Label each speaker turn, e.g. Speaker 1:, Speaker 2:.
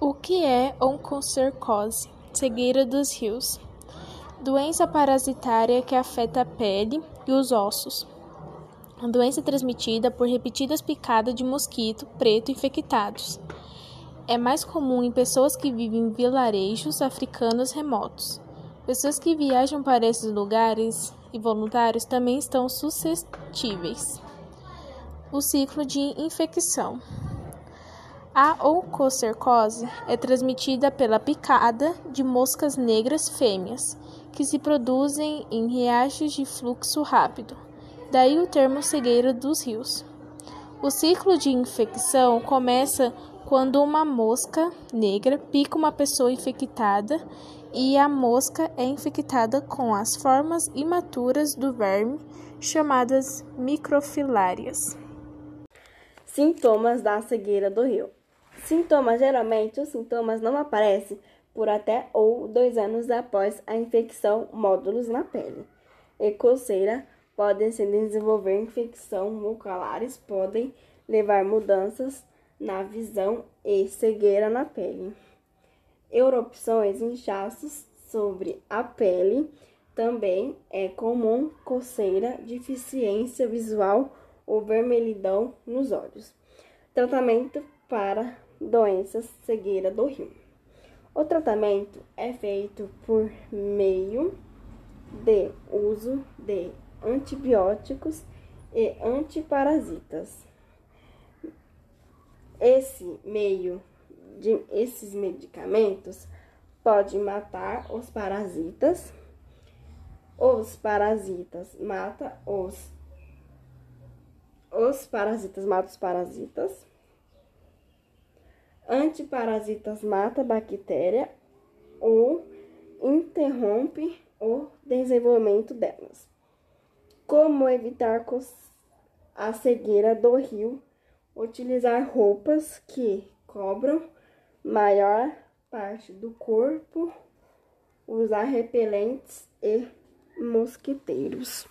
Speaker 1: O que é oncocercose? Cegueira dos rios. Doença parasitária que afeta a pele e os ossos. A doença é transmitida por repetidas picadas de mosquito preto infectados. É mais comum em pessoas que vivem em vilarejos africanos remotos. Pessoas que viajam para esses lugares e voluntários também estão suscetíveis. O ciclo de infecção. A oncocercose é transmitida pela picada de moscas negras fêmeas, que se produzem em riachos de fluxo rápido, daí o termo cegueira dos rios. O ciclo de infecção começa quando uma mosca negra pica uma pessoa infectada e a mosca é infectada com as formas imaturas do verme, chamadas microfilárias.
Speaker 2: Sintomas da cegueira do rio. Sintomas: geralmente os sintomas não aparecem por até ou dois anos após a infecção, módulos na pele. E coceira podem se desenvolver infecção mucolares, podem levar mudanças na visão e cegueira na pele. Erupções, inchaços sobre a pele. Também é comum coceira, deficiência visual ou vermelhidão nos olhos. Tratamento para doenças cegueira do rio. O tratamento é feito por meio de uso de antibióticos e antiparasitas. Esse meio de esses medicamentos pode matar os parasitas. Os parasitas mata os os parasitas matam os parasitas antiparasitas mata bactéria ou interrompe o desenvolvimento delas. Como evitar a cegueira do rio? Utilizar roupas que cobram maior parte do corpo, usar repelentes e mosquiteiros.